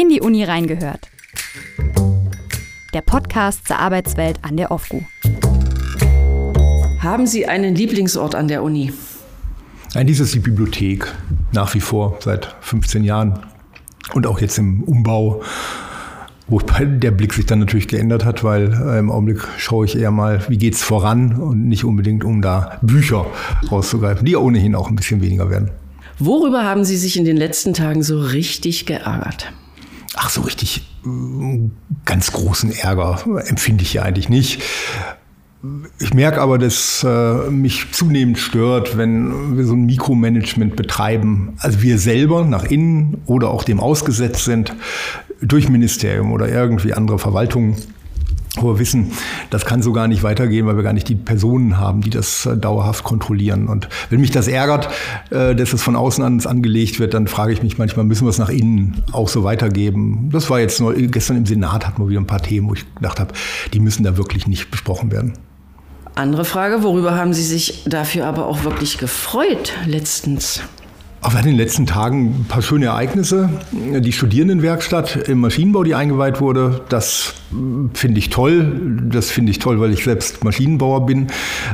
In die Uni reingehört. Der Podcast zur Arbeitswelt an der OFGU. Haben Sie einen Lieblingsort an der Uni? Eigentlich ist es die Bibliothek, nach wie vor, seit 15 Jahren. Und auch jetzt im Umbau, wobei der Blick sich dann natürlich geändert hat, weil äh, im Augenblick schaue ich eher mal, wie geht es voran und nicht unbedingt, um da Bücher rauszugreifen, die ja ohnehin auch ein bisschen weniger werden. Worüber haben Sie sich in den letzten Tagen so richtig geärgert? Ach, so richtig äh, ganz großen Ärger empfinde ich ja eigentlich nicht. Ich merke aber, dass äh, mich zunehmend stört, wenn wir so ein Mikromanagement betreiben, also wir selber nach innen oder auch dem ausgesetzt sind durch Ministerium oder irgendwie andere Verwaltungen wo wir wissen, das kann so gar nicht weitergehen, weil wir gar nicht die Personen haben, die das äh, dauerhaft kontrollieren. Und wenn mich das ärgert, äh, dass es von außen an uns angelegt wird, dann frage ich mich manchmal, müssen wir es nach innen auch so weitergeben? Das war jetzt nur, gestern im Senat hatten wir wieder ein paar Themen, wo ich gedacht habe, die müssen da wirklich nicht besprochen werden. Andere Frage, worüber haben Sie sich dafür aber auch wirklich gefreut letztens? Hatten in den letzten Tagen ein paar schöne Ereignisse. Die Studierendenwerkstatt im Maschinenbau, die eingeweiht wurde, das finde ich toll. Das finde ich toll, weil ich selbst Maschinenbauer bin.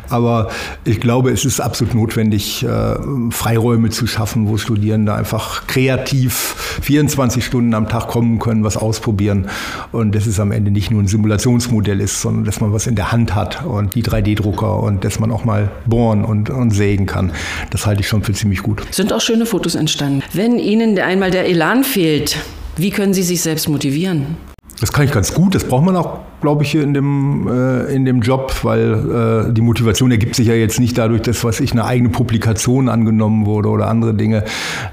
Aber ich glaube, es ist absolut notwendig, äh, Freiräume zu schaffen, wo Studierende einfach kreativ 24 Stunden am Tag kommen können, was ausprobieren. Und dass es am Ende nicht nur ein Simulationsmodell ist, sondern dass man was in der Hand hat und die 3D-Drucker und dass man auch mal bohren und, und sägen kann. Das halte ich schon für ziemlich gut. Sind auch schöne Fotos entstanden. Wenn Ihnen einmal der Elan fehlt, wie können Sie sich selbst motivieren? Das kann ich ganz gut. Das braucht man auch, glaube ich, in dem, äh, in dem Job, weil äh, die Motivation ergibt sich ja jetzt nicht dadurch, dass was ich eine eigene Publikation angenommen wurde oder andere Dinge,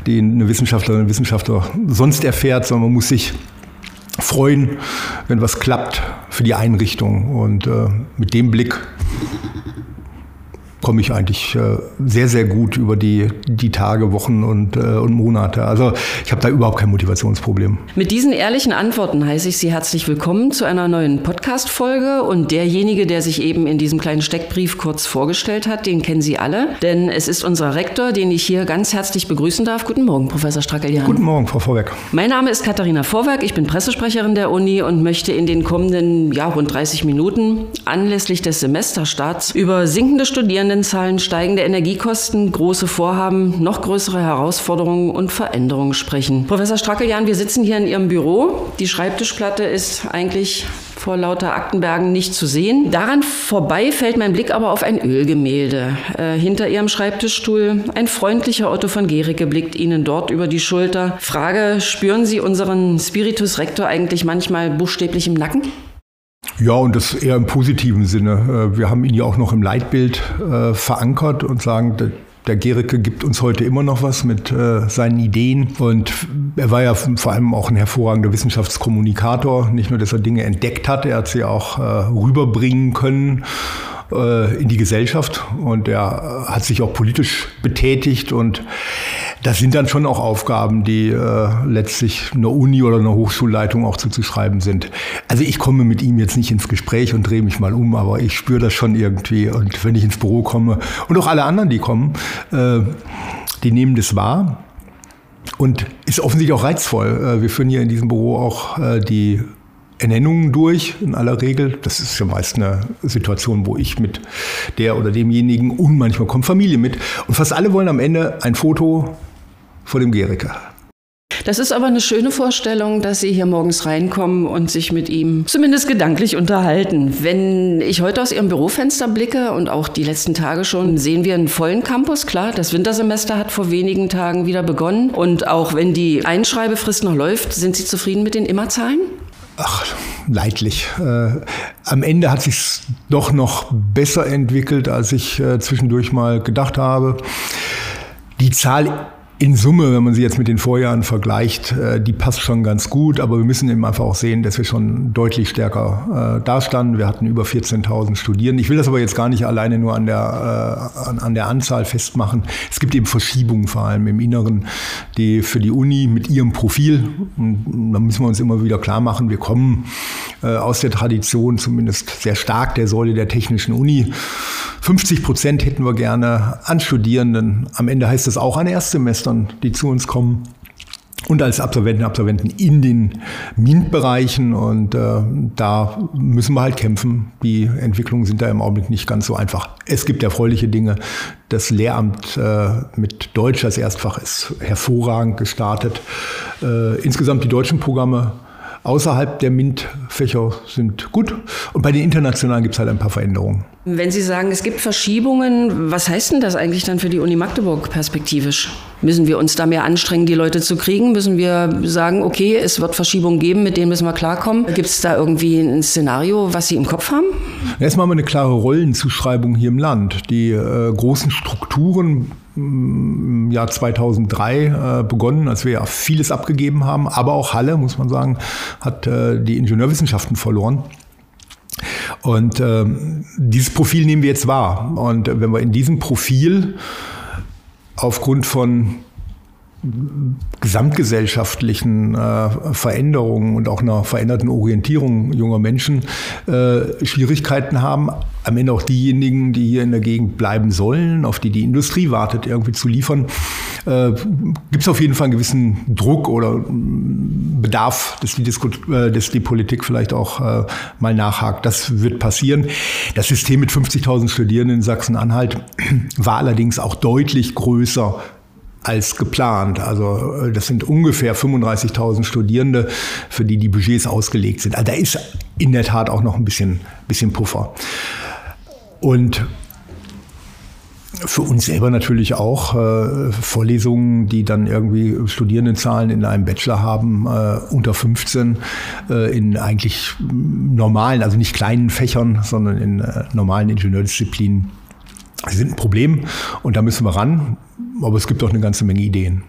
die eine Wissenschaftlerin, ein Wissenschaftler sonst erfährt, sondern man muss sich freuen, wenn was klappt für die Einrichtung. Und äh, mit dem Blick komme ich eigentlich äh, sehr, sehr gut über die, die Tage, Wochen und, äh, und Monate. Also ich habe da überhaupt kein Motivationsproblem. Mit diesen ehrlichen Antworten heiße ich Sie herzlich willkommen zu einer neuen Podcast-Folge. Und derjenige, der sich eben in diesem kleinen Steckbrief kurz vorgestellt hat, den kennen Sie alle. Denn es ist unser Rektor, den ich hier ganz herzlich begrüßen darf. Guten Morgen, Professor Strackelian. Guten Morgen, Frau Vorwerk. Mein Name ist Katharina Vorwerk. Ich bin Pressesprecherin der Uni und möchte in den kommenden ja, rund 30 Minuten anlässlich des Semesterstarts über sinkende Studierende Studierendenzahlen, steigende Energiekosten, große Vorhaben, noch größere Herausforderungen und Veränderungen sprechen. Professor Strackeljan, wir sitzen hier in Ihrem Büro. Die Schreibtischplatte ist eigentlich vor lauter Aktenbergen nicht zu sehen. Daran vorbei fällt mein Blick aber auf ein Ölgemälde. Äh, hinter Ihrem Schreibtischstuhl ein freundlicher Otto von Gericke blickt Ihnen dort über die Schulter. Frage, spüren Sie unseren Spiritus Rector eigentlich manchmal buchstäblich im Nacken? Ja, und das eher im positiven Sinne. Äh, wir haben ihn ja auch noch im Leitbild äh, verankert und sagen, der Gericke gibt uns heute immer noch was mit äh, seinen Ideen. Und er war ja vor allem auch ein hervorragender Wissenschaftskommunikator. Nicht nur, dass er Dinge entdeckt hat, er hat sie auch äh, rüberbringen können äh, in die Gesellschaft. Und er hat sich auch politisch betätigt und das sind dann schon auch Aufgaben, die äh, letztlich einer Uni oder einer Hochschulleitung auch zuzuschreiben sind. Also ich komme mit ihm jetzt nicht ins Gespräch und drehe mich mal um, aber ich spüre das schon irgendwie. Und wenn ich ins Büro komme und auch alle anderen, die kommen, äh, die nehmen das wahr. Und ist offensichtlich auch reizvoll. Äh, wir führen hier in diesem Büro auch äh, die Ernennungen durch, in aller Regel. Das ist ja meist eine Situation, wo ich mit der oder demjenigen und manchmal kommt Familie mit. Und fast alle wollen am Ende ein Foto vor dem Gericke. Das ist aber eine schöne Vorstellung, dass Sie hier morgens reinkommen und sich mit ihm zumindest gedanklich unterhalten. Wenn ich heute aus Ihrem Bürofenster blicke und auch die letzten Tage schon, sehen wir einen vollen Campus. Klar, das Wintersemester hat vor wenigen Tagen wieder begonnen. Und auch wenn die Einschreibefrist noch läuft, sind Sie zufrieden mit den Immerzahlen? Ach, leidlich. Äh, am Ende hat sich doch noch besser entwickelt, als ich äh, zwischendurch mal gedacht habe. Die Zahl in Summe, wenn man sie jetzt mit den Vorjahren vergleicht, äh, die passt schon ganz gut, aber wir müssen eben einfach auch sehen, dass wir schon deutlich stärker äh, dastanden. Wir hatten über 14.000 Studierende. Ich will das aber jetzt gar nicht alleine nur an der, äh, an, an, der Anzahl festmachen. Es gibt eben Verschiebungen vor allem im Inneren, die für die Uni mit ihrem Profil, und da müssen wir uns immer wieder klar machen, wir kommen äh, aus der Tradition zumindest sehr stark der Säule der technischen Uni. 50 Prozent hätten wir gerne an Studierenden. Am Ende heißt das auch an Erstsemestern, die zu uns kommen. und als Absolventen Absolventen in den MINT-Bereichen. Und äh, da müssen wir halt kämpfen. Die Entwicklungen sind da im Augenblick nicht ganz so einfach. Es gibt erfreuliche Dinge. Das Lehramt äh, mit Deutsch als Erstfach ist hervorragend gestartet. Äh, insgesamt die deutschen Programme außerhalb der MINT-Fächer sind gut. Und bei den internationalen gibt es halt ein paar Veränderungen. Wenn Sie sagen, es gibt Verschiebungen, was heißt denn das eigentlich dann für die Uni Magdeburg perspektivisch? Müssen wir uns da mehr anstrengen, die Leute zu kriegen? Müssen wir sagen, okay, es wird Verschiebungen geben, mit denen müssen wir klarkommen? Gibt es da irgendwie ein Szenario, was Sie im Kopf haben? Erstmal haben wir eine klare Rollenzuschreibung hier im Land. Die äh, großen Strukturen im Jahr 2003 äh, begonnen, als wir ja vieles abgegeben haben, aber auch Halle, muss man sagen, hat äh, die Ingenieurwissenschaften verloren. Und äh, dieses Profil nehmen wir jetzt wahr. Und wenn wir in diesem Profil aufgrund von gesamtgesellschaftlichen äh, Veränderungen und auch einer veränderten Orientierung junger Menschen äh, Schwierigkeiten haben, am Ende auch diejenigen, die hier in der Gegend bleiben sollen, auf die die Industrie wartet, irgendwie zu liefern, äh, gibt es auf jeden Fall einen gewissen Druck oder Bedarf, dass die, Disku äh, dass die Politik vielleicht auch äh, mal nachhakt. Das wird passieren. Das System mit 50.000 Studierenden in Sachsen-Anhalt war allerdings auch deutlich größer als geplant. Also äh, das sind ungefähr 35.000 Studierende, für die die Budgets ausgelegt sind. Also da ist in der Tat auch noch ein bisschen, bisschen Puffer. Und für uns selber natürlich auch äh, Vorlesungen, die dann irgendwie Studierendenzahlen in einem Bachelor haben, äh, unter 15, äh, in eigentlich normalen, also nicht kleinen Fächern, sondern in äh, normalen Ingenieurdisziplinen sind ein Problem und da müssen wir ran. Aber es gibt auch eine ganze Menge Ideen.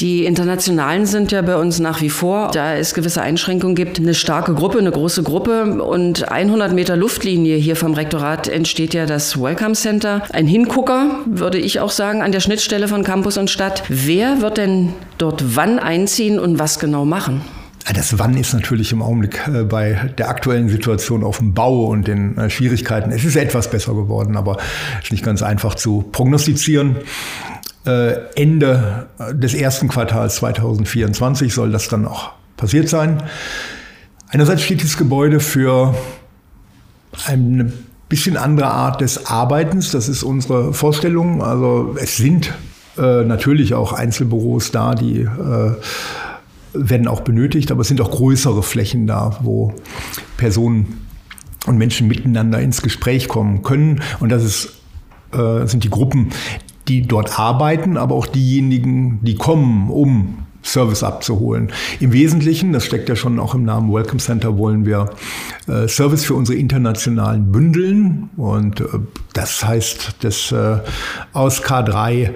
Die Internationalen sind ja bei uns nach wie vor, da es gewisse Einschränkungen gibt, eine starke Gruppe, eine große Gruppe. Und 100 Meter Luftlinie hier vom Rektorat entsteht ja das Welcome Center. Ein Hingucker, würde ich auch sagen, an der Schnittstelle von Campus und Stadt. Wer wird denn dort wann einziehen und was genau machen? Das Wann ist natürlich im Augenblick äh, bei der aktuellen Situation auf dem Bau und den äh, Schwierigkeiten. Es ist etwas besser geworden, aber ist nicht ganz einfach zu prognostizieren. Äh, Ende des ersten Quartals 2024 soll das dann auch passiert sein. Einerseits steht dieses Gebäude für eine bisschen andere Art des Arbeitens. Das ist unsere Vorstellung. Also es sind äh, natürlich auch Einzelbüros da, die äh, werden auch benötigt, aber es sind auch größere Flächen da, wo Personen und Menschen miteinander ins Gespräch kommen können. Und das ist, äh, sind die Gruppen, die dort arbeiten, aber auch diejenigen, die kommen, um Service abzuholen. Im Wesentlichen, das steckt ja schon auch im Namen Welcome Center, wollen wir äh, Service für unsere internationalen bündeln. Und äh, das heißt, dass äh, aus K3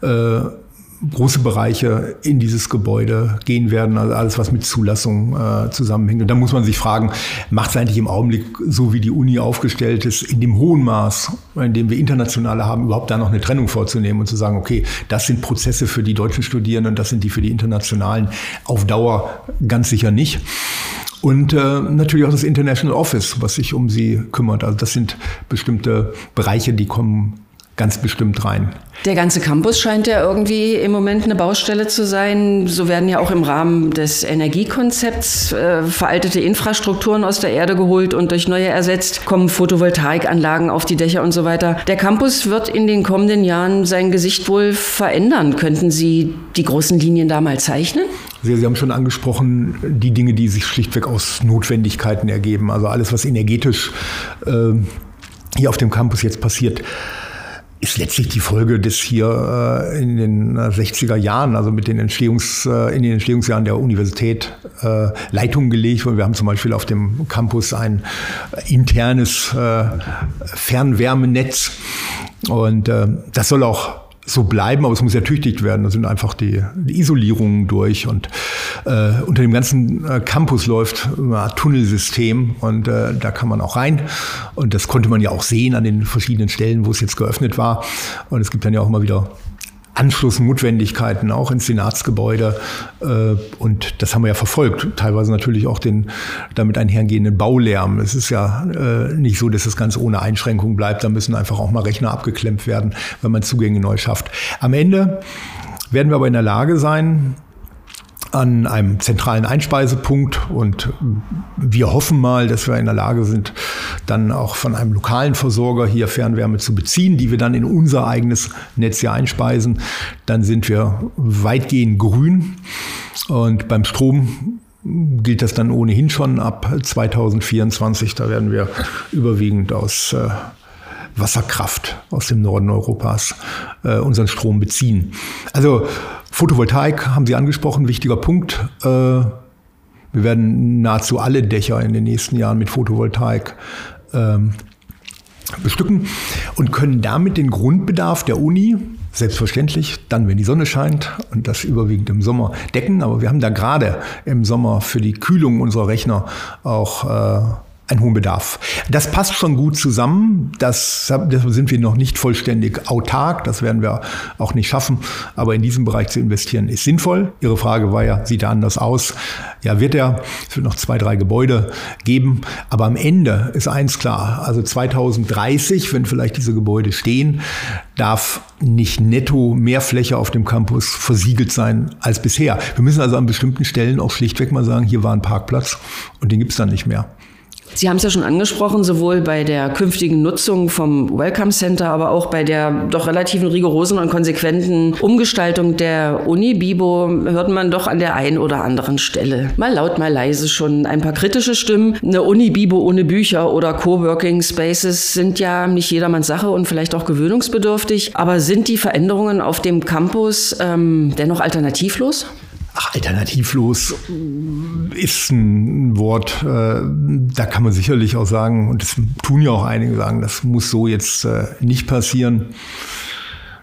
äh, große Bereiche in dieses Gebäude gehen werden, also alles, was mit Zulassung äh, zusammenhängt. Und da muss man sich fragen, macht es eigentlich im Augenblick, so wie die Uni aufgestellt ist, in dem hohen Maß, in dem wir internationale haben, überhaupt da noch eine Trennung vorzunehmen und zu sagen, okay, das sind Prozesse für die deutschen Studierenden das sind die für die internationalen auf Dauer ganz sicher nicht. Und äh, natürlich auch das International Office, was sich um sie kümmert. Also das sind bestimmte Bereiche, die kommen ganz bestimmt rein. Der ganze Campus scheint ja irgendwie im Moment eine Baustelle zu sein. So werden ja auch im Rahmen des Energiekonzepts äh, veraltete Infrastrukturen aus der Erde geholt und durch neue ersetzt, kommen Photovoltaikanlagen auf die Dächer und so weiter. Der Campus wird in den kommenden Jahren sein Gesicht wohl verändern. Könnten Sie die großen Linien da mal zeichnen? Sie, Sie haben schon angesprochen, die Dinge, die sich schlichtweg aus Notwendigkeiten ergeben. Also alles, was energetisch äh, hier auf dem Campus jetzt passiert ist letztlich die Folge des hier äh, in den 60er Jahren, also mit den Entstehungs, äh, in den Entstehungsjahren der Universität äh, Leitungen gelegt. Wir haben zum Beispiel auf dem Campus ein internes äh, Fernwärmenetz und äh, das soll auch so bleiben, aber es muss ertüchtigt werden. Da sind einfach die, die Isolierungen durch und äh, unter dem ganzen äh, Campus läuft ein Tunnelsystem und äh, da kann man auch rein und das konnte man ja auch sehen an den verschiedenen Stellen, wo es jetzt geöffnet war und es gibt dann ja auch immer wieder Anschlussnotwendigkeiten auch ins Senatsgebäude. Äh, und das haben wir ja verfolgt. Teilweise natürlich auch den damit einhergehenden Baulärm. Es ist ja äh, nicht so, dass das ganz ohne Einschränkung bleibt. Da müssen einfach auch mal Rechner abgeklemmt werden, wenn man Zugänge neu schafft. Am Ende werden wir aber in der Lage sein, an einem zentralen Einspeisepunkt und wir hoffen mal, dass wir in der Lage sind, dann auch von einem lokalen Versorger hier Fernwärme zu beziehen, die wir dann in unser eigenes Netz hier einspeisen. Dann sind wir weitgehend grün und beim Strom gilt das dann ohnehin schon ab 2024. Da werden wir überwiegend aus äh, Wasserkraft aus dem Norden Europas äh, unseren Strom beziehen. Also Photovoltaik haben Sie angesprochen, wichtiger Punkt. Äh, wir werden nahezu alle Dächer in den nächsten Jahren mit Photovoltaik ähm, bestücken und können damit den Grundbedarf der Uni, selbstverständlich, dann, wenn die Sonne scheint und das überwiegend im Sommer, decken. Aber wir haben da gerade im Sommer für die Kühlung unserer Rechner auch äh, einen hohen Bedarf. Das passt schon gut zusammen. Das, das sind wir noch nicht vollständig autark. Das werden wir auch nicht schaffen. Aber in diesem Bereich zu investieren ist sinnvoll. Ihre Frage war ja, sieht er anders aus? Ja, wird er. Es wird noch zwei, drei Gebäude geben. Aber am Ende ist eins klar. Also 2030, wenn vielleicht diese Gebäude stehen, darf nicht netto mehr Fläche auf dem Campus versiegelt sein als bisher. Wir müssen also an bestimmten Stellen auch schlichtweg mal sagen, hier war ein Parkplatz und den gibt es dann nicht mehr. Sie haben es ja schon angesprochen, sowohl bei der künftigen Nutzung vom Welcome Center, aber auch bei der doch relativen rigorosen und konsequenten Umgestaltung der Uni Bibo hört man doch an der einen oder anderen Stelle mal laut, mal leise schon ein paar kritische Stimmen. Eine Uni Bibo ohne Bücher oder Coworking Spaces sind ja nicht jedermanns Sache und vielleicht auch gewöhnungsbedürftig. Aber sind die Veränderungen auf dem Campus ähm, dennoch alternativlos? Ach, alternativlos ist ein Wort, äh, da kann man sicherlich auch sagen, und das tun ja auch einige sagen, das muss so jetzt äh, nicht passieren.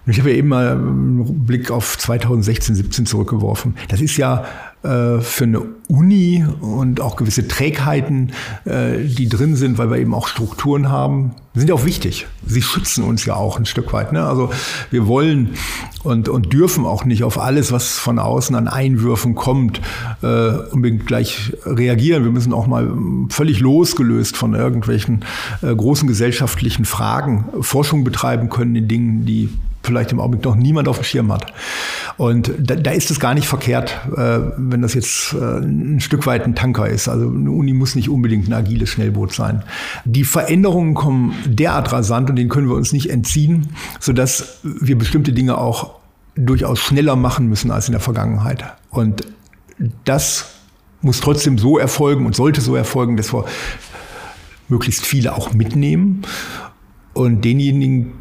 Ich habe ja eben mal einen Blick auf 2016, 17 zurückgeworfen. Das ist ja für eine Uni und auch gewisse Trägheiten, äh, die drin sind, weil wir eben auch Strukturen haben, sind ja auch wichtig. Sie schützen uns ja auch ein Stück weit. Ne? Also wir wollen und, und dürfen auch nicht auf alles, was von außen an Einwürfen kommt, äh, unbedingt gleich reagieren. Wir müssen auch mal völlig losgelöst von irgendwelchen äh, großen gesellschaftlichen Fragen Forschung betreiben können in Dingen, die vielleicht im Augenblick noch niemand auf dem Schirm hat. Und da, da ist es gar nicht verkehrt, äh, wenn das jetzt äh, ein Stück weit ein Tanker ist. Also eine Uni muss nicht unbedingt ein agiles Schnellboot sein. Die Veränderungen kommen derart rasant und denen können wir uns nicht entziehen, sodass wir bestimmte Dinge auch durchaus schneller machen müssen als in der Vergangenheit. Und das muss trotzdem so erfolgen und sollte so erfolgen, dass wir möglichst viele auch mitnehmen und denjenigen,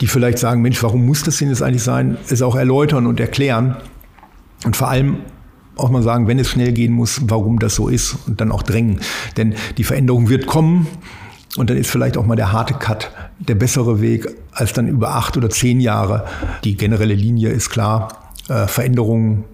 die vielleicht sagen, Mensch, warum muss das denn jetzt eigentlich sein, es auch erläutern und erklären und vor allem auch mal sagen, wenn es schnell gehen muss, warum das so ist und dann auch drängen. Denn die Veränderung wird kommen und dann ist vielleicht auch mal der harte Cut der bessere Weg als dann über acht oder zehn Jahre. Die generelle Linie ist klar, äh, Veränderungen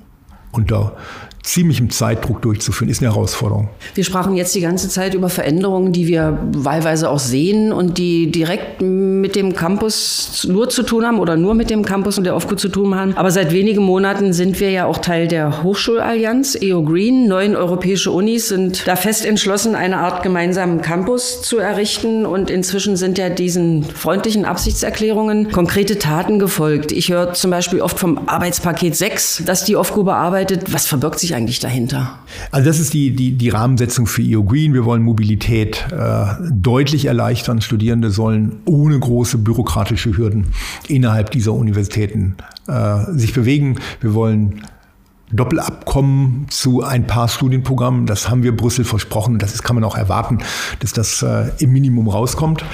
unter ziemlichem Zeitdruck durchzuführen, ist eine Herausforderung. Wir sprachen jetzt die ganze Zeit über Veränderungen, die wir wahlweise auch sehen und die direkt mit dem Campus nur zu tun haben oder nur mit dem Campus und der OFCO zu tun haben. Aber seit wenigen Monaten sind wir ja auch Teil der Hochschulallianz EO Green. Neun europäische Unis sind da fest entschlossen, eine Art gemeinsamen Campus zu errichten und inzwischen sind ja diesen freundlichen Absichtserklärungen konkrete Taten gefolgt. Ich höre zum Beispiel oft vom Arbeitspaket 6, das die OFCO bearbeitet. Was verbirgt sich eigentlich dahinter? Also das ist die, die, die Rahmensetzung für EO Green. Wir wollen Mobilität äh, deutlich erleichtern. Studierende sollen ohne große bürokratische Hürden innerhalb dieser Universitäten äh, sich bewegen. Wir wollen Doppelabkommen zu ein paar Studienprogrammen. Das haben wir Brüssel versprochen. Das kann man auch erwarten, dass das äh, im Minimum rauskommt.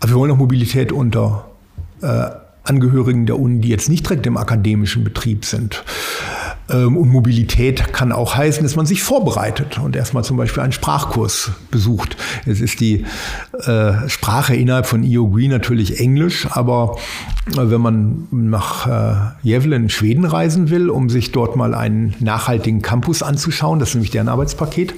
Aber wir wollen auch Mobilität unter äh, Angehörigen der Uni, die jetzt nicht direkt im akademischen Betrieb sind. Ähm, und Mobilität kann auch heißen, dass man sich vorbereitet und erstmal zum Beispiel einen Sprachkurs besucht. Es ist die äh, Sprache innerhalb von Green natürlich Englisch, aber äh, wenn man nach äh, Gävle in Schweden reisen will, um sich dort mal einen nachhaltigen Campus anzuschauen, das ist nämlich deren Arbeitspaket,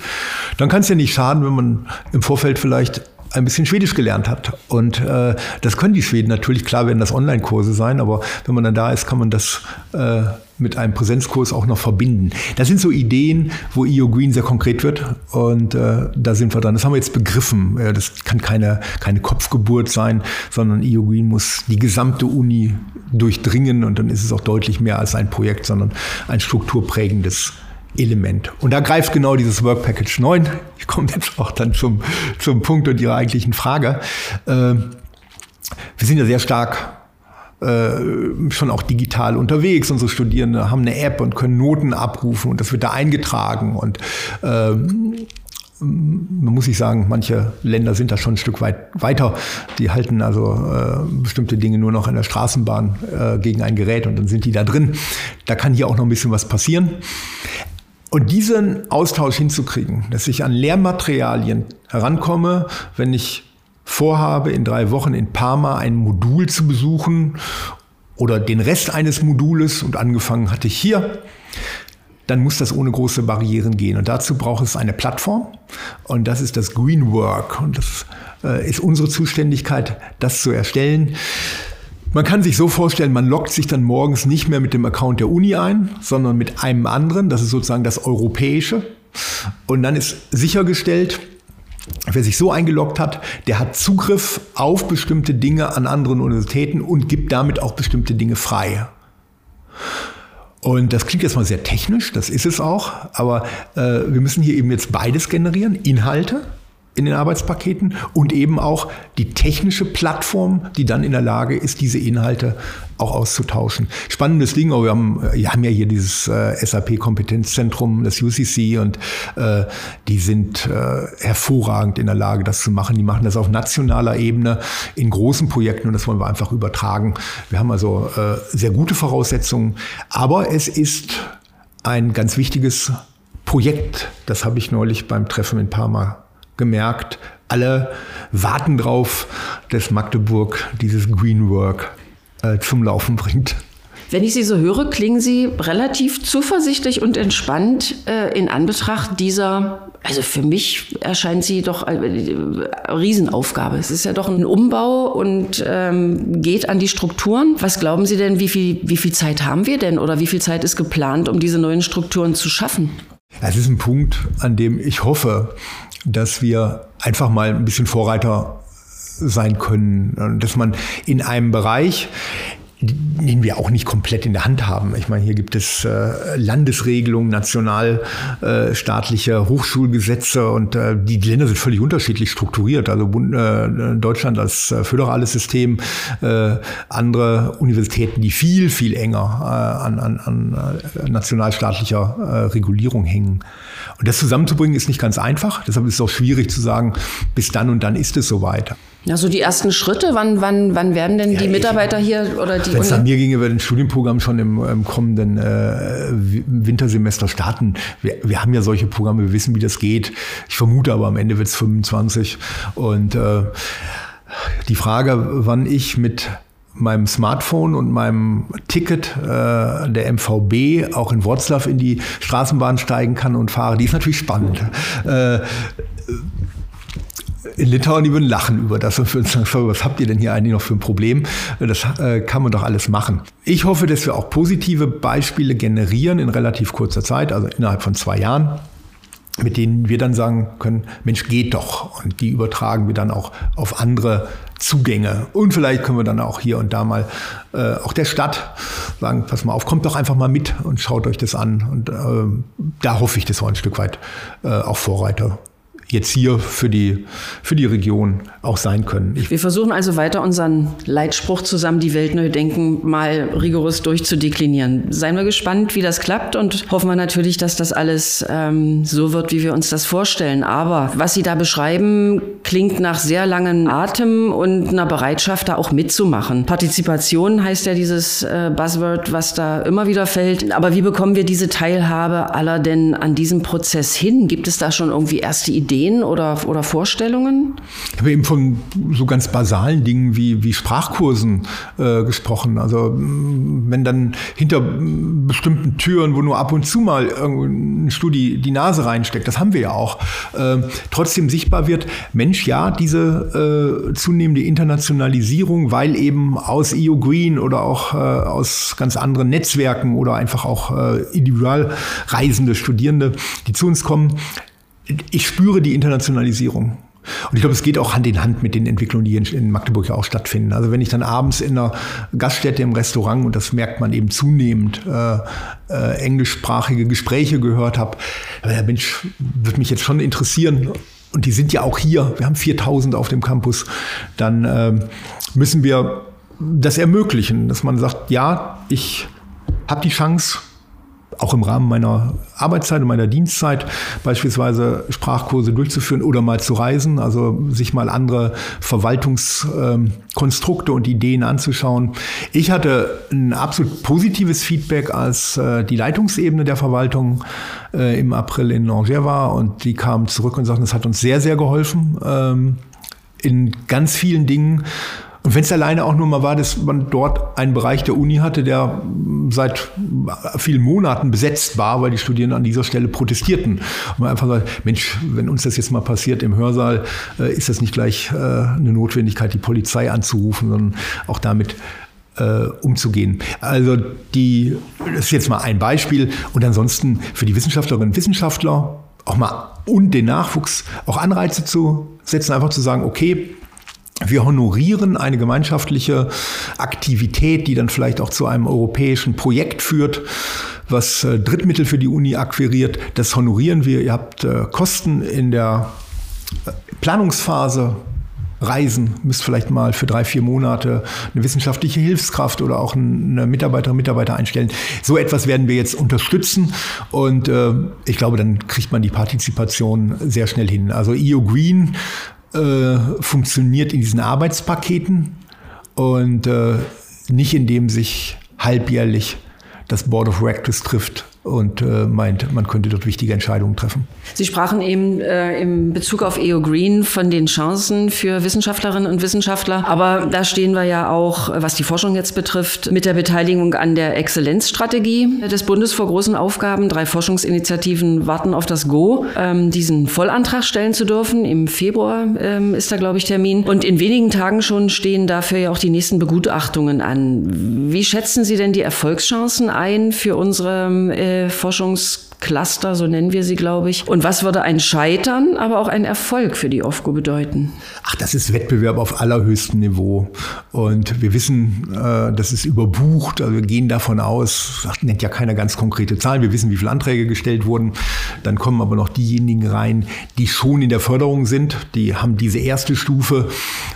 dann kann es ja nicht schaden, wenn man im Vorfeld vielleicht ein bisschen Schwedisch gelernt hat. Und äh, das können die Schweden natürlich. Klar werden das Online-Kurse sein, aber wenn man dann da ist, kann man das äh, mit einem Präsenzkurs auch noch verbinden. Das sind so Ideen, wo EO Green sehr konkret wird und äh, da sind wir dran. Das haben wir jetzt begriffen. Das kann keine, keine Kopfgeburt sein, sondern EO Green muss die gesamte Uni durchdringen und dann ist es auch deutlich mehr als ein Projekt, sondern ein strukturprägendes Element. Und da greift genau dieses Work Package 9. Ich komme jetzt auch dann zum, zum Punkt und Ihrer eigentlichen Frage. Äh, wir sind ja sehr stark äh, schon auch digital unterwegs. Unsere Studierende haben eine App und können Noten abrufen und das wird da eingetragen. Und ähm, man muss sich sagen, manche Länder sind da schon ein Stück weit weiter. Die halten also äh, bestimmte Dinge nur noch in der Straßenbahn äh, gegen ein Gerät und dann sind die da drin. Da kann hier auch noch ein bisschen was passieren. Und diesen Austausch hinzukriegen, dass ich an Lehrmaterialien herankomme, wenn ich vorhabe, in drei Wochen in Parma ein Modul zu besuchen oder den Rest eines Modules und angefangen hatte ich hier, dann muss das ohne große Barrieren gehen. Und dazu braucht es eine Plattform und das ist das Green Work und das äh, ist unsere Zuständigkeit, das zu erstellen. Man kann sich so vorstellen, man loggt sich dann morgens nicht mehr mit dem Account der Uni ein, sondern mit einem anderen. Das ist sozusagen das Europäische. Und dann ist sichergestellt, Wer sich so eingeloggt hat, der hat Zugriff auf bestimmte Dinge an anderen Universitäten und gibt damit auch bestimmte Dinge frei. Und das klingt jetzt mal sehr technisch, das ist es auch, aber äh, wir müssen hier eben jetzt beides generieren, Inhalte in den Arbeitspaketen und eben auch die technische Plattform, die dann in der Lage ist, diese Inhalte auch auszutauschen. Spannendes Ding, aber wir haben, wir haben ja hier dieses äh, SAP-Kompetenzzentrum, das UCC, und äh, die sind äh, hervorragend in der Lage, das zu machen. Die machen das auf nationaler Ebene in großen Projekten und das wollen wir einfach übertragen. Wir haben also äh, sehr gute Voraussetzungen, aber es ist ein ganz wichtiges Projekt. Das habe ich neulich beim Treffen in Parma gemerkt, alle warten drauf, dass Magdeburg dieses Green Work äh, zum Laufen bringt. Wenn ich Sie so höre, klingen Sie relativ zuversichtlich und entspannt äh, in Anbetracht dieser, also für mich erscheint sie doch eine äh, Riesenaufgabe. Es ist ja doch ein Umbau und ähm, geht an die Strukturen. Was glauben Sie denn, wie viel, wie viel Zeit haben wir denn oder wie viel Zeit ist geplant, um diese neuen Strukturen zu schaffen? Es ist ein Punkt, an dem ich hoffe, dass wir einfach mal ein bisschen Vorreiter sein können, dass man in einem Bereich, den wir auch nicht komplett in der Hand haben. Ich meine, hier gibt es äh, Landesregelungen, nationalstaatliche äh, Hochschulgesetze und äh, die Länder sind völlig unterschiedlich strukturiert. Also äh, Deutschland als äh, föderales System, äh, andere Universitäten, die viel, viel enger an, an, an nationalstaatlicher Regulierung hängen. Und das zusammenzubringen ist nicht ganz einfach. Deshalb ist es auch schwierig zu sagen, bis dann und dann ist es soweit. Ja, so die ersten Schritte, wann, wann, wann werden denn ja, die Mitarbeiter ich, hier oder die Wenn es an mir ginge, würde ein Studienprogramm schon im, im kommenden äh, Wintersemester starten. Wir, wir haben ja solche Programme, wir wissen, wie das geht. Ich vermute aber, am Ende wird es 25. Und äh, die Frage, wann ich mit meinem Smartphone und meinem Ticket äh, der MVB auch in Wroclaw in die Straßenbahn steigen kann und fahre, die ist natürlich spannend. Äh, in Litauen, die würden lachen über das und würden sagen, was habt ihr denn hier eigentlich noch für ein Problem? Das äh, kann man doch alles machen. Ich hoffe, dass wir auch positive Beispiele generieren in relativ kurzer Zeit, also innerhalb von zwei Jahren mit denen wir dann sagen können, Mensch, geht doch. Und die übertragen wir dann auch auf andere Zugänge. Und vielleicht können wir dann auch hier und da mal äh, auch der Stadt sagen, pass mal auf, kommt doch einfach mal mit und schaut euch das an. Und äh, da hoffe ich, dass wir ein Stück weit äh, auch Vorreiter jetzt hier für die, für die Region auch sein können. Ich wir versuchen also weiter unseren Leitspruch zusammen, die Welt neu denken, mal rigoros durchzudeklinieren. Seien wir gespannt, wie das klappt und hoffen wir natürlich, dass das alles ähm, so wird, wie wir uns das vorstellen. Aber was Sie da beschreiben, klingt nach sehr langem Atem und einer Bereitschaft, da auch mitzumachen. Partizipation heißt ja dieses äh, Buzzword, was da immer wieder fällt. Aber wie bekommen wir diese Teilhabe aller denn an diesem Prozess hin? Gibt es da schon irgendwie erste Ideen? Ideen oder, oder Vorstellungen? Ich habe eben von so ganz basalen Dingen wie, wie Sprachkursen äh, gesprochen. Also wenn dann hinter bestimmten Türen, wo nur ab und zu mal ein Studi die Nase reinsteckt, das haben wir ja auch, äh, trotzdem sichtbar wird, Mensch, ja, diese äh, zunehmende Internationalisierung, weil eben aus EU Green oder auch äh, aus ganz anderen Netzwerken oder einfach auch äh, individual reisende Studierende, die zu uns kommen, ich spüre die Internationalisierung. Und ich glaube, es geht auch Hand in Hand mit den Entwicklungen, die in Magdeburg ja auch stattfinden. Also wenn ich dann abends in einer Gaststätte im Restaurant, und das merkt man eben zunehmend, äh, äh, englischsprachige Gespräche gehört habe, der Mensch würde mich jetzt schon interessieren, und die sind ja auch hier, wir haben 4000 auf dem Campus, dann äh, müssen wir das ermöglichen, dass man sagt, ja, ich habe die Chance, auch im Rahmen meiner Arbeitszeit und meiner Dienstzeit beispielsweise Sprachkurse durchzuführen oder mal zu reisen, also sich mal andere Verwaltungskonstrukte und Ideen anzuschauen. Ich hatte ein absolut positives Feedback, als äh, die Leitungsebene der Verwaltung äh, im April in Angers war und die kamen zurück und sagten, es hat uns sehr, sehr geholfen ähm, in ganz vielen Dingen und wenn es alleine auch nur mal war, dass man dort einen Bereich der Uni hatte, der seit vielen Monaten besetzt war, weil die Studierenden an dieser Stelle protestierten. Und man einfach sagt, Mensch, wenn uns das jetzt mal passiert im Hörsaal, äh, ist das nicht gleich äh, eine Notwendigkeit, die Polizei anzurufen, sondern auch damit äh, umzugehen. Also die, das ist jetzt mal ein Beispiel. Und ansonsten für die Wissenschaftlerinnen und Wissenschaftler auch mal und den Nachwuchs auch Anreize zu setzen, einfach zu sagen, okay, wir honorieren eine gemeinschaftliche Aktivität, die dann vielleicht auch zu einem europäischen Projekt führt, was äh, Drittmittel für die Uni akquiriert. Das honorieren wir. Ihr habt äh, Kosten in der äh, Planungsphase. Reisen, müsst vielleicht mal für drei, vier Monate eine wissenschaftliche Hilfskraft oder auch eine Mitarbeiterin, Mitarbeiter einstellen. So etwas werden wir jetzt unterstützen und äh, ich glaube, dann kriegt man die Partizipation sehr schnell hin. Also EO Green äh, funktioniert in diesen Arbeitspaketen und äh, nicht indem sich halbjährlich das Board of Rectors trifft und äh, meint, man könnte dort wichtige Entscheidungen treffen. Sie sprachen eben äh, im Bezug auf EO Green von den Chancen für Wissenschaftlerinnen und Wissenschaftler. Aber da stehen wir ja auch, was die Forschung jetzt betrifft, mit der Beteiligung an der Exzellenzstrategie des Bundes vor großen Aufgaben. Drei Forschungsinitiativen warten auf das Go, ähm, diesen Vollantrag stellen zu dürfen. Im Februar ähm, ist da, glaube ich, Termin. Und in wenigen Tagen schon stehen dafür ja auch die nächsten Begutachtungen an. Wie schätzen Sie denn die Erfolgschancen ein für unsere äh, Forschungscluster, so nennen wir sie, glaube ich. Und was würde ein Scheitern, aber auch ein Erfolg für die OFGO bedeuten? Ach, das ist Wettbewerb auf allerhöchstem Niveau. Und wir wissen, äh, das ist überbucht. Also wir gehen davon aus, das nennt ja keiner ganz konkrete Zahlen. Wir wissen, wie viele Anträge gestellt wurden. Dann kommen aber noch diejenigen rein, die schon in der Förderung sind. Die haben diese erste Stufe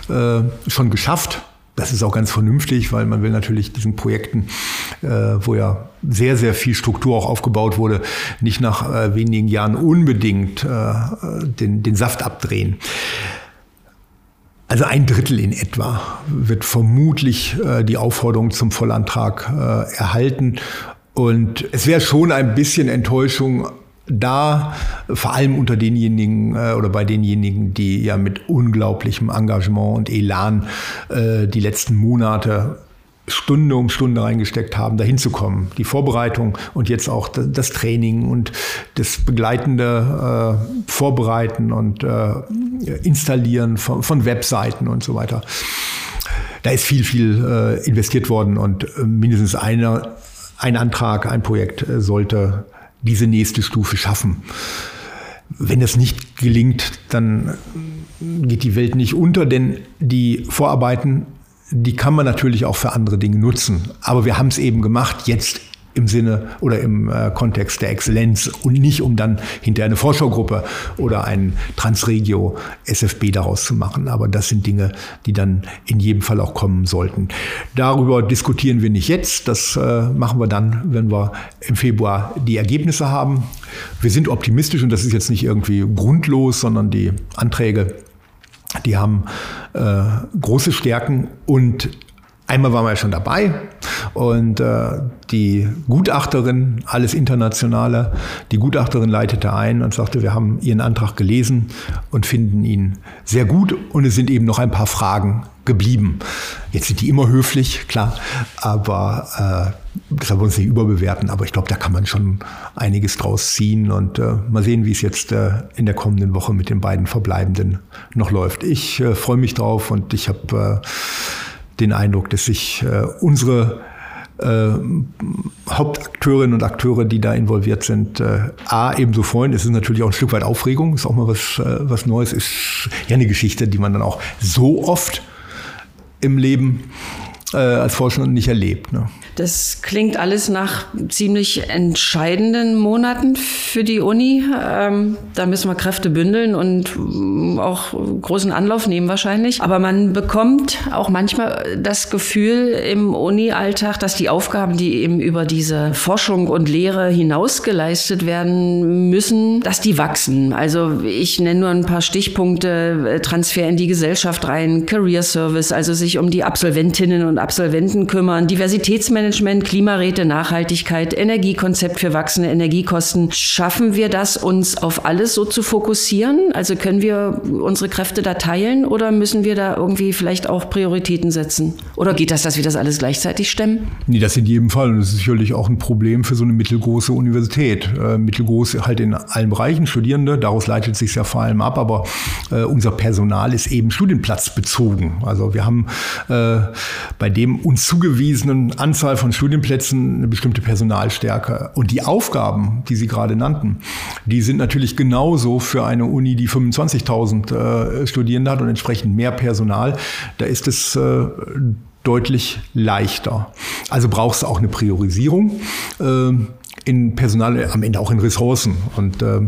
äh, schon geschafft das ist auch ganz vernünftig, weil man will natürlich diesen Projekten, äh, wo ja sehr, sehr viel Struktur auch aufgebaut wurde, nicht nach äh, wenigen Jahren unbedingt äh, den, den Saft abdrehen. Also ein Drittel in etwa wird vermutlich äh, die Aufforderung zum Vollantrag äh, erhalten. Und es wäre schon ein bisschen Enttäuschung, da, vor allem unter denjenigen äh, oder bei denjenigen, die ja mit unglaublichem Engagement und Elan äh, die letzten Monate Stunde um Stunde reingesteckt haben, dahin zu kommen. Die Vorbereitung und jetzt auch das Training und das begleitende äh, Vorbereiten und äh, Installieren von, von, Webseiten und so weiter. Da ist viel, viel äh, investiert worden und äh, mindestens einer, ein Antrag, ein Projekt äh, sollte diese nächste Stufe schaffen. Wenn das nicht gelingt, dann geht die Welt nicht unter, denn die Vorarbeiten, die kann man natürlich auch für andere Dinge nutzen. Aber wir haben es eben gemacht, jetzt im Sinne oder im äh, Kontext der Exzellenz und nicht, um dann hinter eine Forschergruppe oder ein Transregio SFB daraus zu machen. Aber das sind Dinge, die dann in jedem Fall auch kommen sollten. Darüber diskutieren wir nicht jetzt. Das äh, machen wir dann, wenn wir im Februar die Ergebnisse haben. Wir sind optimistisch und das ist jetzt nicht irgendwie grundlos, sondern die Anträge die haben äh, große Stärken und Einmal waren wir schon dabei und äh, die Gutachterin, alles Internationale, die Gutachterin leitete ein und sagte, wir haben Ihren Antrag gelesen und finden ihn sehr gut und es sind eben noch ein paar Fragen geblieben. Jetzt sind die immer höflich, klar, aber äh, das haben wir uns nicht überbewerten, aber ich glaube, da kann man schon einiges draus ziehen und äh, mal sehen, wie es jetzt äh, in der kommenden Woche mit den beiden Verbleibenden noch läuft. Ich äh, freue mich drauf und ich habe äh, den Eindruck, dass sich äh, unsere äh, Hauptakteurinnen und Akteure, die da involviert sind, äh, A, ebenso freuen. Es ist natürlich auch ein Stück weit Aufregung, ist auch mal was, äh, was Neues, ist ja eine Geschichte, die man dann auch so oft im Leben äh, als Forscher nicht erlebt. Ne? Das klingt alles nach ziemlich entscheidenden Monaten für die Uni. Ähm, da müssen wir Kräfte bündeln und mm, auch großen Anlauf nehmen wahrscheinlich. Aber man bekommt auch manchmal das Gefühl im Uni-Alltag, dass die Aufgaben, die eben über diese Forschung und Lehre hinaus geleistet werden müssen, dass die wachsen. Also ich nenne nur ein paar Stichpunkte. Transfer in die Gesellschaft rein, Career Service, also sich um die Absolventinnen und Absolventen kümmern, Diversitätsmanagement Energiemanagement, Klimaräte, Nachhaltigkeit, Energiekonzept für wachsende Energiekosten. Schaffen wir das, uns auf alles so zu fokussieren? Also können wir unsere Kräfte da teilen oder müssen wir da irgendwie vielleicht auch Prioritäten setzen? Oder geht das, dass wir das alles gleichzeitig stemmen? Nee, das in jedem Fall. Und das ist sicherlich auch ein Problem für so eine mittelgroße Universität. Äh, mittelgroß halt in allen Bereichen, Studierende, daraus leitet sich ja vor allem ab, aber äh, unser Personal ist eben studienplatzbezogen. Also wir haben äh, bei dem uns zugewiesenen Anzahl von Studienplätzen eine bestimmte Personalstärke. Und die Aufgaben, die Sie gerade nannten, die sind natürlich genauso für eine Uni, die 25.000 äh, Studierende hat und entsprechend mehr Personal. Da ist es äh, deutlich leichter. Also brauchst du auch eine Priorisierung äh, in Personal, am Ende auch in Ressourcen. Und äh,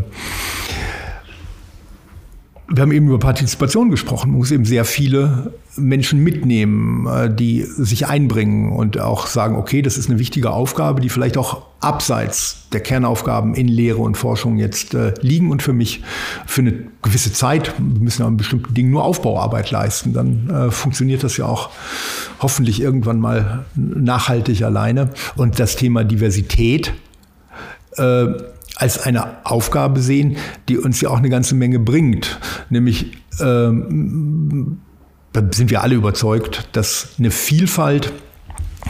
wir haben eben über Partizipation gesprochen. Man muss eben sehr viele Menschen mitnehmen, äh, die sich einbringen und auch sagen, okay, das ist eine wichtige Aufgabe, die vielleicht auch abseits der Kernaufgaben in Lehre und Forschung jetzt äh, liegen und für mich für eine gewisse Zeit, wir müssen ja an bestimmten Dingen nur Aufbauarbeit leisten, dann äh, funktioniert das ja auch hoffentlich irgendwann mal nachhaltig alleine. Und das Thema Diversität, äh, als eine Aufgabe sehen, die uns ja auch eine ganze Menge bringt. Nämlich ähm, sind wir alle überzeugt, dass eine Vielfalt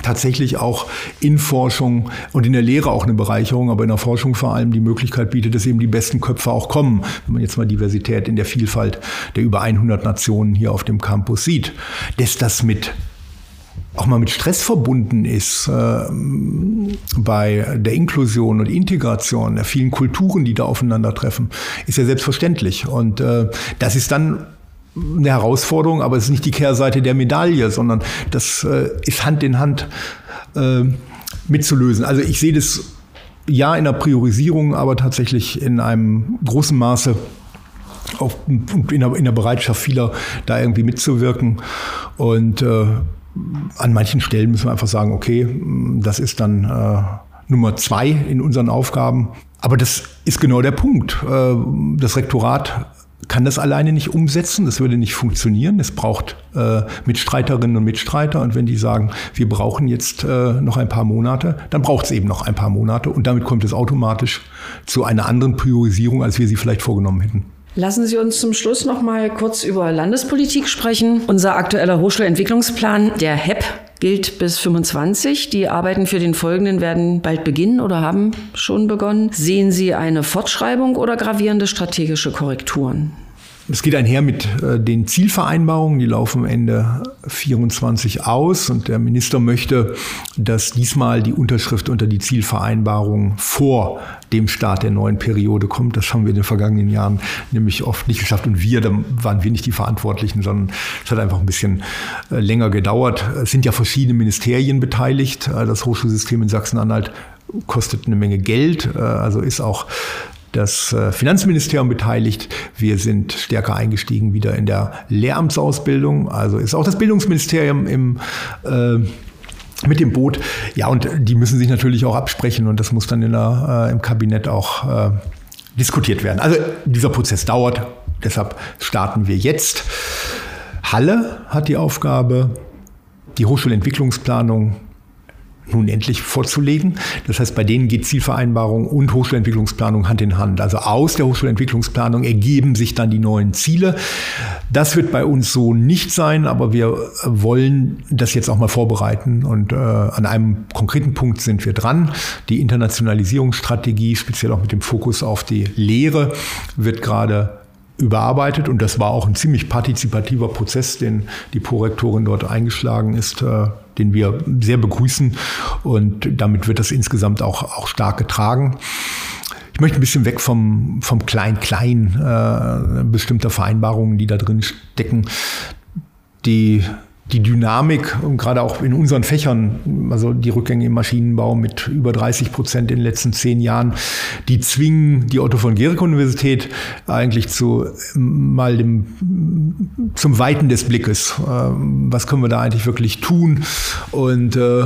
tatsächlich auch in Forschung und in der Lehre auch eine Bereicherung, aber in der Forschung vor allem die Möglichkeit bietet, dass eben die besten Köpfe auch kommen, wenn man jetzt mal Diversität in der Vielfalt der über 100 Nationen hier auf dem Campus sieht. Dass das mit auch mal mit Stress verbunden ist äh, bei der Inklusion und Integration der vielen Kulturen, die da aufeinandertreffen, ist ja selbstverständlich. Und äh, das ist dann eine Herausforderung, aber es ist nicht die Kehrseite der Medaille, sondern das äh, ist Hand in Hand äh, mitzulösen. Also ich sehe das ja in der Priorisierung, aber tatsächlich in einem großen Maße auf, in, der, in der Bereitschaft vieler, da irgendwie mitzuwirken. Und äh, an manchen Stellen müssen wir einfach sagen, okay, das ist dann äh, Nummer zwei in unseren Aufgaben. Aber das ist genau der Punkt. Äh, das Rektorat kann das alleine nicht umsetzen, das würde nicht funktionieren. Es braucht äh, Mitstreiterinnen und Mitstreiter und wenn die sagen, wir brauchen jetzt äh, noch ein paar Monate, dann braucht es eben noch ein paar Monate und damit kommt es automatisch zu einer anderen Priorisierung, als wir sie vielleicht vorgenommen hätten. Lassen Sie uns zum Schluss noch mal kurz über Landespolitik sprechen. Unser aktueller Hochschulentwicklungsplan, der HEP, gilt bis 25. Die Arbeiten für den folgenden werden bald beginnen oder haben schon begonnen. Sehen Sie eine Fortschreibung oder gravierende strategische Korrekturen? Es geht einher mit äh, den Zielvereinbarungen, die laufen Ende 24 aus und der Minister möchte, dass diesmal die Unterschrift unter die Zielvereinbarung vor dem Start der neuen Periode kommt. Das haben wir in den vergangenen Jahren nämlich oft nicht geschafft und wir, da waren wir nicht die Verantwortlichen, sondern es hat einfach ein bisschen äh, länger gedauert. Es sind ja verschiedene Ministerien beteiligt. Äh, das Hochschulsystem in Sachsen-Anhalt kostet eine Menge Geld, also ist auch das äh, Finanzministerium beteiligt. Wir sind stärker eingestiegen wieder in der Lehramtsausbildung. Also ist auch das Bildungsministerium im äh, mit dem Boot. Ja, und die müssen sich natürlich auch absprechen und das muss dann in der, äh, im Kabinett auch äh, diskutiert werden. Also dieser Prozess dauert, deshalb starten wir jetzt. Halle hat die Aufgabe, die Hochschulentwicklungsplanung nun endlich vorzulegen. Das heißt, bei denen geht Zielvereinbarung und Hochschulentwicklungsplanung Hand in Hand. Also aus der Hochschulentwicklungsplanung ergeben sich dann die neuen Ziele. Das wird bei uns so nicht sein, aber wir wollen das jetzt auch mal vorbereiten und äh, an einem konkreten Punkt sind wir dran. Die Internationalisierungsstrategie, speziell auch mit dem Fokus auf die Lehre, wird gerade überarbeitet und das war auch ein ziemlich partizipativer Prozess, den die Prorektorin dort eingeschlagen ist. Den wir sehr begrüßen und damit wird das insgesamt auch, auch stark getragen. Ich möchte ein bisschen weg vom, vom Klein-Klein äh, bestimmter Vereinbarungen, die da drin stecken. Die die Dynamik, gerade auch in unseren Fächern, also die Rückgänge im Maschinenbau mit über 30 Prozent in den letzten zehn Jahren, die zwingen die Otto von Guericke Universität eigentlich zu mal dem, zum Weiten des Blickes. Ähm, was können wir da eigentlich wirklich tun? Und äh,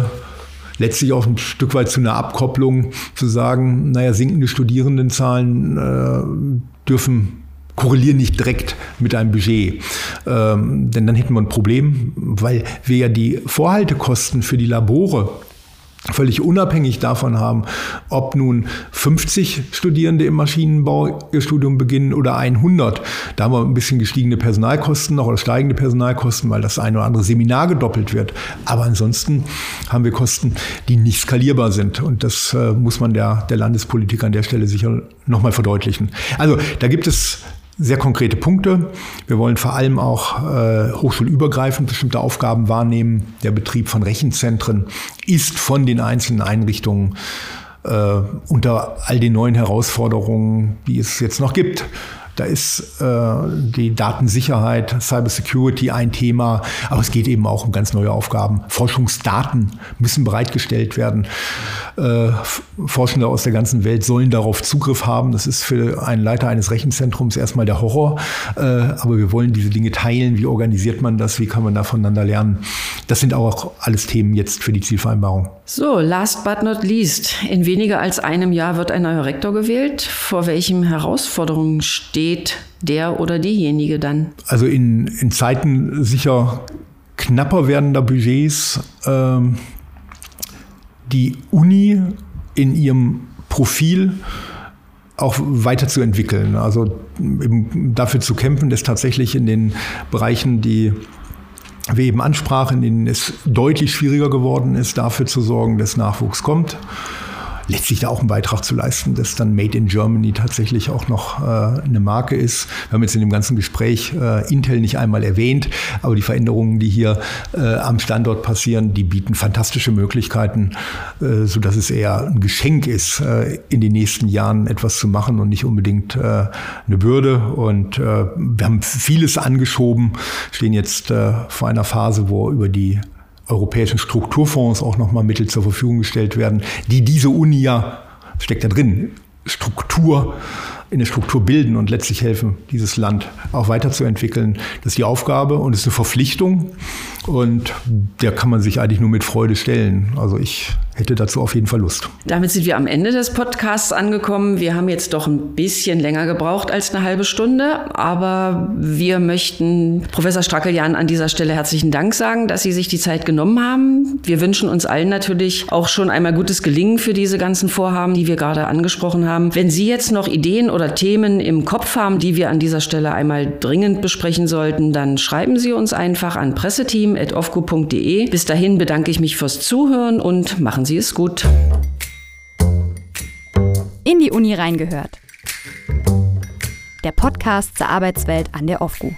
letztlich auch ein Stück weit zu einer Abkopplung zu sagen, naja, sinkende Studierendenzahlen äh, dürfen korrelieren nicht direkt mit einem Budget. Ähm, denn dann hätten wir ein Problem, weil wir ja die Vorhaltekosten für die Labore völlig unabhängig davon haben, ob nun 50 Studierende im Maschinenbau ihr Studium beginnen oder 100. Da haben wir ein bisschen gestiegene Personalkosten noch oder steigende Personalkosten, weil das eine oder andere Seminar gedoppelt wird. Aber ansonsten haben wir Kosten, die nicht skalierbar sind. Und das äh, muss man der, der Landespolitik an der Stelle sicher nochmal verdeutlichen. Also da gibt es sehr konkrete Punkte. Wir wollen vor allem auch äh, hochschulübergreifend bestimmte Aufgaben wahrnehmen. Der Betrieb von Rechenzentren ist von den einzelnen Einrichtungen äh, unter all den neuen Herausforderungen, die es jetzt noch gibt, da ist äh, die Datensicherheit, Cybersecurity ein Thema, aber es geht eben auch um ganz neue Aufgaben. Forschungsdaten müssen bereitgestellt werden. Äh, Forschende aus der ganzen Welt sollen darauf Zugriff haben. Das ist für einen Leiter eines Rechenzentrums erstmal der Horror. Äh, aber wir wollen diese Dinge teilen. Wie organisiert man das? Wie kann man da voneinander lernen? Das sind auch alles Themen jetzt für die Zielvereinbarung. So, last but not least. In weniger als einem Jahr wird ein neuer Rektor gewählt. Vor welchen Herausforderungen steht der oder diejenige dann? Also in, in Zeiten sicher knapper werdender Budgets ähm, die Uni in ihrem Profil auch weiterzuentwickeln. Also dafür zu kämpfen, dass tatsächlich in den Bereichen, die wir eben ansprachen, in denen es deutlich schwieriger geworden ist, dafür zu sorgen, dass Nachwuchs kommt letztlich da auch einen Beitrag zu leisten, dass dann Made in Germany tatsächlich auch noch äh, eine Marke ist. Wir haben jetzt in dem ganzen Gespräch äh, Intel nicht einmal erwähnt, aber die Veränderungen, die hier äh, am Standort passieren, die bieten fantastische Möglichkeiten, äh, so dass es eher ein Geschenk ist, äh, in den nächsten Jahren etwas zu machen und nicht unbedingt äh, eine Bürde. Und äh, wir haben vieles angeschoben, stehen jetzt vor einer Phase, wo über die europäischen Strukturfonds auch nochmal Mittel zur Verfügung gestellt werden, die diese Uni ja, steckt da drin, Struktur in der Struktur bilden und letztlich helfen, dieses Land auch weiterzuentwickeln. Das ist die Aufgabe und ist eine Verpflichtung und der kann man sich eigentlich nur mit Freude stellen. Also ich hätte dazu auf jeden Fall Lust. Damit sind wir am Ende des Podcasts angekommen. Wir haben jetzt doch ein bisschen länger gebraucht als eine halbe Stunde, aber wir möchten Professor Strackeljan an dieser Stelle herzlichen Dank sagen, dass Sie sich die Zeit genommen haben. Wir wünschen uns allen natürlich auch schon einmal gutes Gelingen für diese ganzen Vorhaben, die wir gerade angesprochen haben. Wenn Sie jetzt noch Ideen oder Themen im Kopf haben, die wir an dieser Stelle einmal dringend besprechen sollten, dann schreiben Sie uns einfach an presseteam.ofco.de. Bis dahin bedanke ich mich fürs Zuhören und machen Sie es gut. In die Uni reingehört. Der Podcast zur Arbeitswelt an der OFGU.